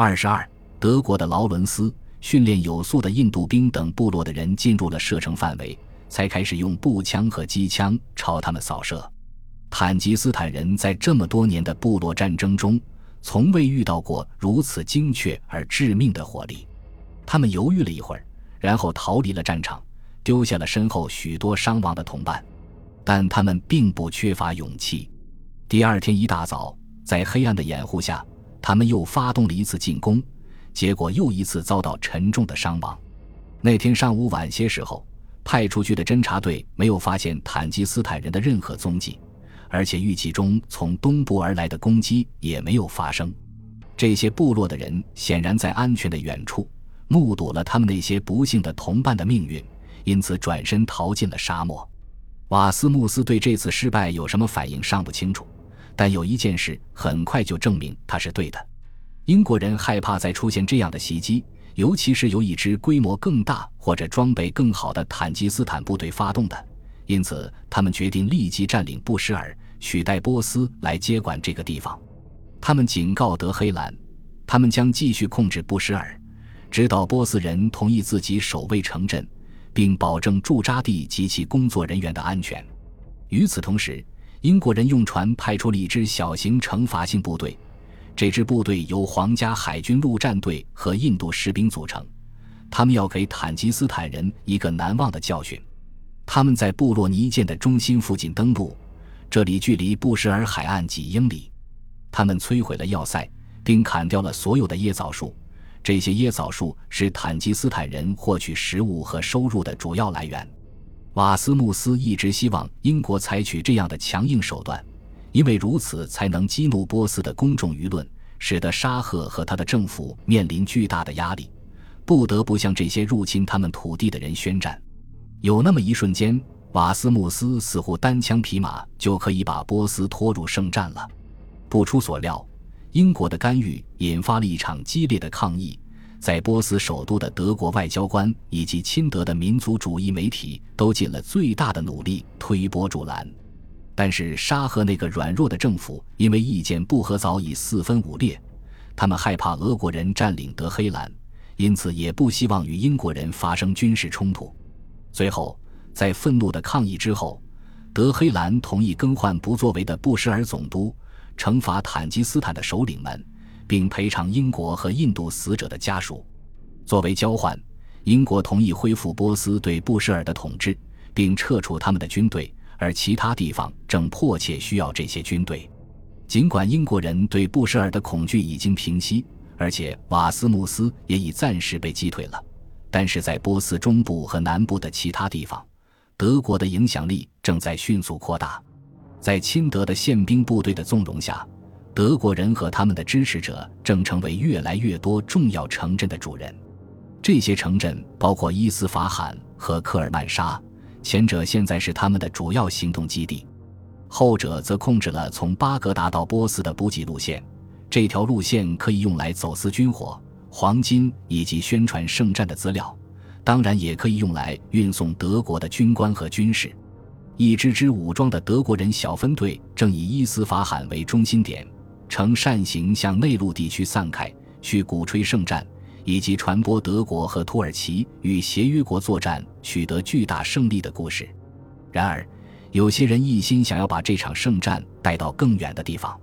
二十二，德国的劳伦斯训练有素的印度兵等部落的人进入了射程范围，才开始用步枪和机枪朝他们扫射。坦吉斯坦人在这么多年的部落战争中，从未遇到过如此精确而致命的火力。他们犹豫了一会儿，然后逃离了战场，丢下了身后许多伤亡的同伴。但他们并不缺乏勇气。第二天一大早，在黑暗的掩护下，他们又发动了一次进攻，结果又一次遭到沉重的伤亡。那天上午晚些时候，派出去的侦察队没有发现坦吉斯坦人的任何踪迹。而且预计中从东部而来的攻击也没有发生。这些部落的人显然在安全的远处目睹了他们那些不幸的同伴的命运，因此转身逃进了沙漠。瓦斯穆斯对这次失败有什么反应尚不清楚，但有一件事很快就证明他是对的：英国人害怕再出现这样的袭击，尤其是由一支规模更大或者装备更好的坦吉斯坦部队发动的。因此，他们决定立即占领布什尔，取代波斯来接管这个地方。他们警告德黑兰，他们将继续控制布什尔，直到波斯人同意自己守卫城镇，并保证驻扎地及其工作人员的安全。与此同时，英国人用船派出了一支小型惩罚性部队，这支部队由皇家海军陆战队和印度士兵组成，他们要给坦吉斯坦人一个难忘的教训。他们在布洛尼舰的中心附近登陆，这里距离布什尔海岸几英里。他们摧毁了要塞，并砍掉了所有的椰枣树。这些椰枣树是坦吉斯坦人获取食物和收入的主要来源。瓦斯穆斯一直希望英国采取这样的强硬手段，因为如此才能激怒波斯的公众舆论，使得沙赫和他的政府面临巨大的压力，不得不向这些入侵他们土地的人宣战。有那么一瞬间，瓦斯穆斯似乎单枪匹马就可以把波斯拖入圣战了。不出所料，英国的干预引发了一场激烈的抗议，在波斯首都的德国外交官以及亲德的民族主义媒体都尽了最大的努力推波助澜。但是沙赫那个软弱的政府因为意见不合早已四分五裂，他们害怕俄国人占领德黑兰，因此也不希望与英国人发生军事冲突。最后，在愤怒的抗议之后，德黑兰同意更换不作为的布什尔总督，惩罚坦吉斯坦的首领们，并赔偿英国和印度死者的家属。作为交换，英国同意恢复波斯对布什尔的统治，并撤出他们的军队，而其他地方正迫切需要这些军队。尽管英国人对布什尔的恐惧已经平息，而且瓦斯穆斯也已暂时被击退了。但是在波斯中部和南部的其他地方，德国的影响力正在迅速扩大。在亲德的宪兵部队的纵容下，德国人和他们的支持者正成为越来越多重要城镇的主人。这些城镇包括伊斯法罕和科尔曼沙，前者现在是他们的主要行动基地，后者则控制了从巴格达到波斯的补给路线。这条路线可以用来走私军火。黄金以及宣传圣战的资料，当然也可以用来运送德国的军官和军士。一支支武装的德国人小分队正以伊斯法罕为中心点，呈扇形向内陆地区散开，去鼓吹圣战，以及传播德国和土耳其与协约国作战取得巨大胜利的故事。然而，有些人一心想要把这场圣战带到更远的地方。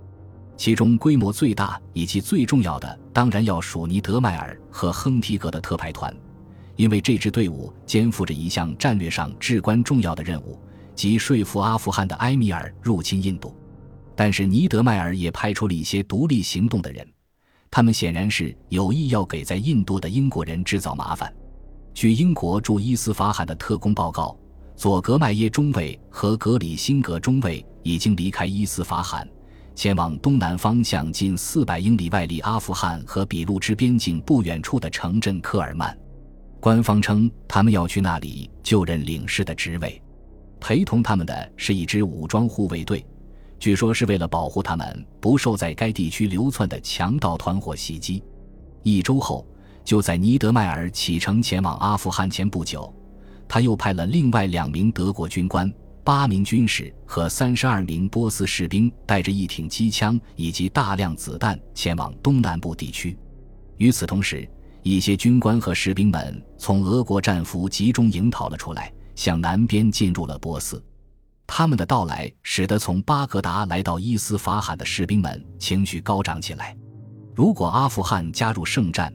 其中规模最大以及最重要的，当然要数尼德迈尔和亨提格的特派团，因为这支队伍肩负着一项战略上至关重要的任务，即说服阿富汗的埃米尔入侵印度。但是尼德迈尔也派出了一些独立行动的人，他们显然是有意要给在印度的英国人制造麻烦。据英国驻伊斯法罕的特工报告，佐格麦耶中尉和格里辛格中尉已经离开伊斯法罕。前往东南方向近四百英里外，离阿富汗和俾路支边境不远处的城镇科尔曼。官方称他们要去那里就任领事的职位。陪同他们的是一支武装护卫队，据说是为了保护他们不受在该地区流窜的强盗团伙袭击。一周后，就在尼德迈尔启程前往阿富汗前不久，他又派了另外两名德国军官。八名军士和三十二名波斯士兵带着一挺机枪以及大量子弹前往东南部地区。与此同时，一些军官和士兵们从俄国战俘集中营逃了出来，向南边进入了波斯。他们的到来使得从巴格达来到伊斯法罕的士兵们情绪高涨起来。如果阿富汗加入圣战，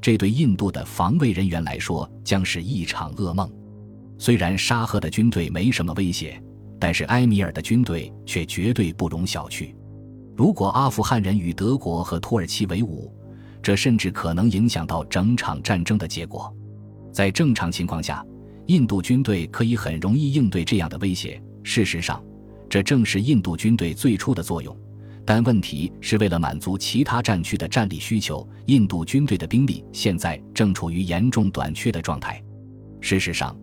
这对印度的防卫人员来说将是一场噩梦。虽然沙赫的军队没什么威胁，但是埃米尔的军队却绝对不容小觑。如果阿富汗人与德国和土耳其为伍，这甚至可能影响到整场战争的结果。在正常情况下，印度军队可以很容易应对这样的威胁。事实上，这正是印度军队最初的作用。但问题是，为了满足其他战区的战力需求，印度军队的兵力现在正处于严重短缺的状态。事实上，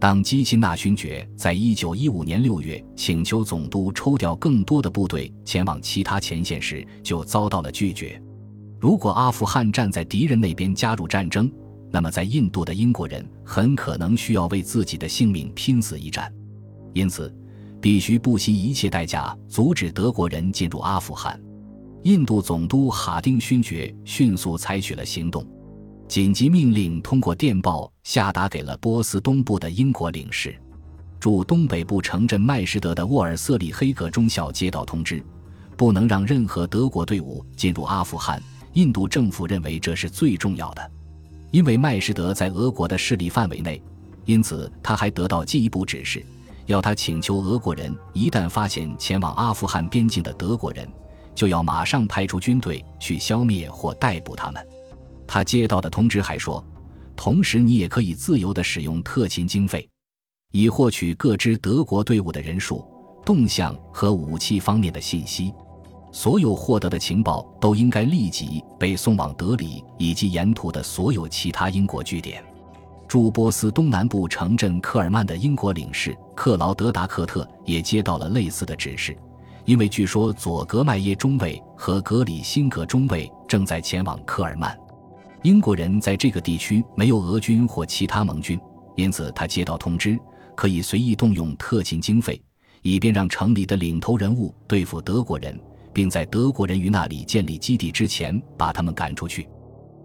当基辛纳勋爵在一九一五年六月请求总督抽调更多的部队前往其他前线时，就遭到了拒绝。如果阿富汗站在敌人那边加入战争，那么在印度的英国人很可能需要为自己的性命拼死一战。因此，必须不惜一切代价阻止德国人进入阿富汗。印度总督哈丁勋爵迅速采取了行动。紧急命令通过电报下达给了波斯东部的英国领事，驻东北部城镇麦什德的沃尔瑟里黑格中校接到通知，不能让任何德国队伍进入阿富汗。印度政府认为这是最重要的，因为麦什德在俄国的势力范围内，因此他还得到进一步指示，要他请求俄国人一旦发现前往阿富汗边境的德国人，就要马上派出军队去消灭或逮捕他们。他接到的通知还说，同时你也可以自由地使用特勤经费，以获取各支德国队伍的人数、动向和武器方面的信息。所有获得的情报都应该立即被送往德里以及沿途的所有其他英国据点。驻波斯东南部城镇科尔曼的英国领事克劳德达克特也接到了类似的指示，因为据说佐格麦耶中尉和格里辛格中尉正在前往科尔曼。英国人在这个地区没有俄军或其他盟军，因此他接到通知，可以随意动用特勤经费，以便让城里的领头人物对付德国人，并在德国人于那里建立基地之前把他们赶出去。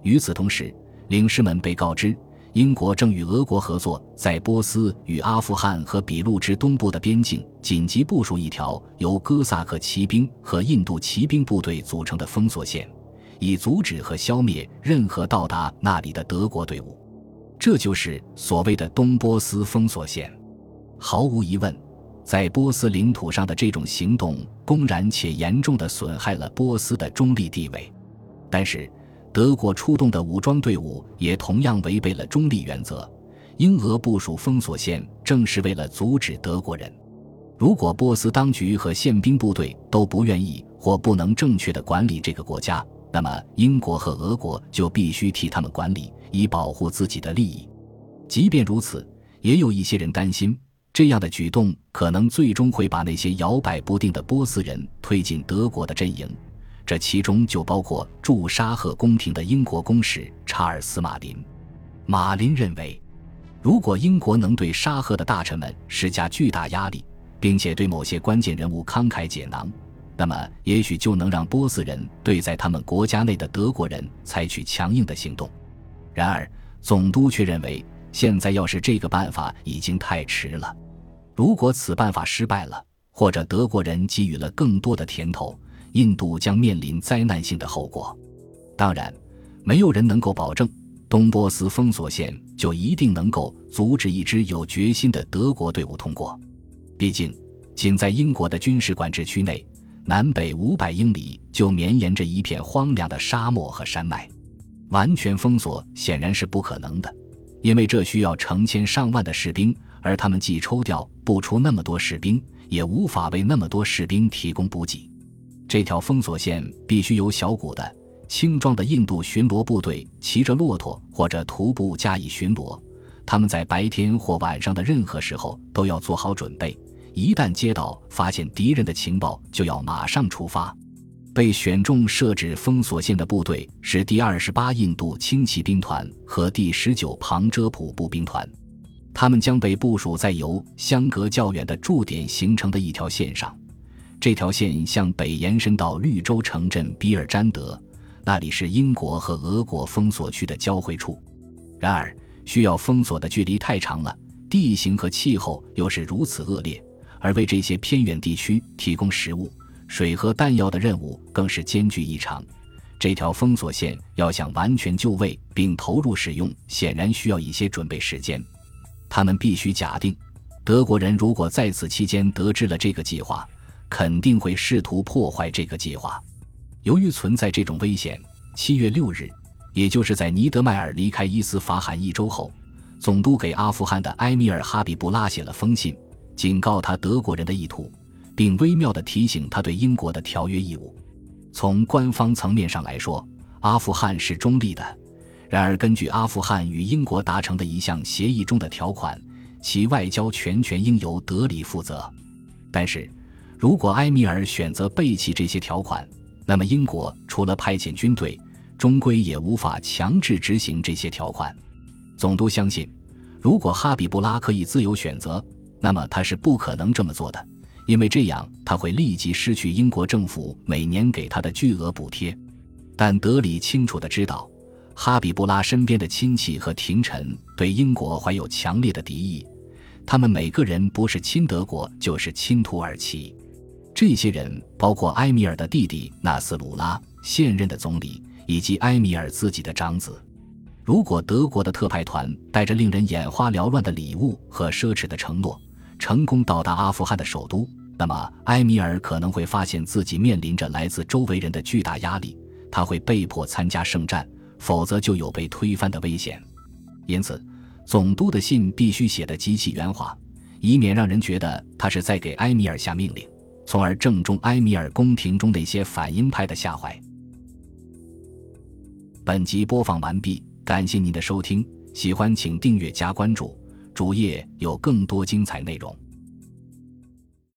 与此同时，领事们被告知，英国正与俄国合作，在波斯与阿富汗和比路之东部的边境紧急部署一条由哥萨克骑兵和印度骑兵部队组成的封锁线。以阻止和消灭任何到达那里的德国队伍，这就是所谓的东波斯封锁线。毫无疑问，在波斯领土上的这种行动公然且严重的损害了波斯的中立地位。但是，德国出动的武装队伍也同样违背了中立原则。英俄部署封锁线正是为了阻止德国人。如果波斯当局和宪兵部队都不愿意或不能正确的管理这个国家，那么，英国和俄国就必须替他们管理，以保护自己的利益。即便如此，也有一些人担心，这样的举动可能最终会把那些摇摆不定的波斯人推进德国的阵营。这其中就包括驻沙赫宫廷的英国公使查尔斯·马林。马林认为，如果英国能对沙赫的大臣们施加巨大压力，并且对某些关键人物慷慨解囊，那么，也许就能让波斯人对在他们国家内的德国人采取强硬的行动。然而，总督却认为，现在要是这个办法已经太迟了。如果此办法失败了，或者德国人给予了更多的甜头，印度将面临灾难性的后果。当然，没有人能够保证东波斯封锁线就一定能够阻止一支有决心的德国队伍通过。毕竟，仅在英国的军事管制区内。南北五百英里就绵延着一片荒凉的沙漠和山脉，完全封锁显然是不可能的，因为这需要成千上万的士兵，而他们既抽调不出那么多士兵，也无法为那么多士兵提供补给。这条封锁线必须由小股的、轻装的印度巡逻部队骑着骆驼或者徒步加以巡逻，他们在白天或晚上的任何时候都要做好准备。一旦接到发现敌人的情报，就要马上出发。被选中设置封锁线的部队是第二十八印度轻骑兵团和第十九旁遮普步兵团，他们将被部署在由相隔较远的驻点形成的一条线上。这条线向北延伸到绿洲城镇比尔詹德，那里是英国和俄国封锁区的交汇处。然而，需要封锁的距离太长了，地形和气候又是如此恶劣，而为这些偏远地区提供食物、水和弹药的任务更是艰巨异常。这条封锁线要想完全就位并投入使用，显然需要一些准备时间。他们必须假定，德国人如果在此期间得知了这个计划，肯定会试图破坏这个计划。由于存在这种危险，七月六日，也就是在尼德迈尔离开伊斯法罕一周后，总督给阿富汗的埃米尔哈比布拉写了封信，警告他德国人的意图，并微妙地提醒他对英国的条约义务。从官方层面上来说，阿富汗是中立的。然而，根据阿富汗与英国达成的一项协议中的条款，其外交全权应由德里负责。但是，如果埃米尔选择背弃这些条款，那么英国除了派遣军队，终归也无法强制执行这些条款。总督相信，如果哈比布拉可以自由选择，那么他是不可能这么做的。因为这样，他会立即失去英国政府每年给他的巨额补贴。但德里清楚地知道，哈比布拉身边的亲戚和廷臣对英国怀有强烈的敌意，他们每个人不是亲德国，就是亲土耳其。这些人包括埃米尔的弟弟纳斯鲁拉，现任的总理，以及埃米尔自己的长子。如果德国的特派团带着令人眼花缭乱的礼物和奢侈的承诺，成功到达阿富汗的首都，那么埃米尔可能会发现自己面临着来自周围人的巨大压力，他会被迫参加圣战，否则就有被推翻的危险。因此，总督的信必须写得极其圆滑，以免让人觉得他是在给埃米尔下命令，从而正中埃米尔宫廷中的一些反英派的下怀。本集播放完毕，感谢您的收听，喜欢请订阅加关注。主页有更多精彩内容。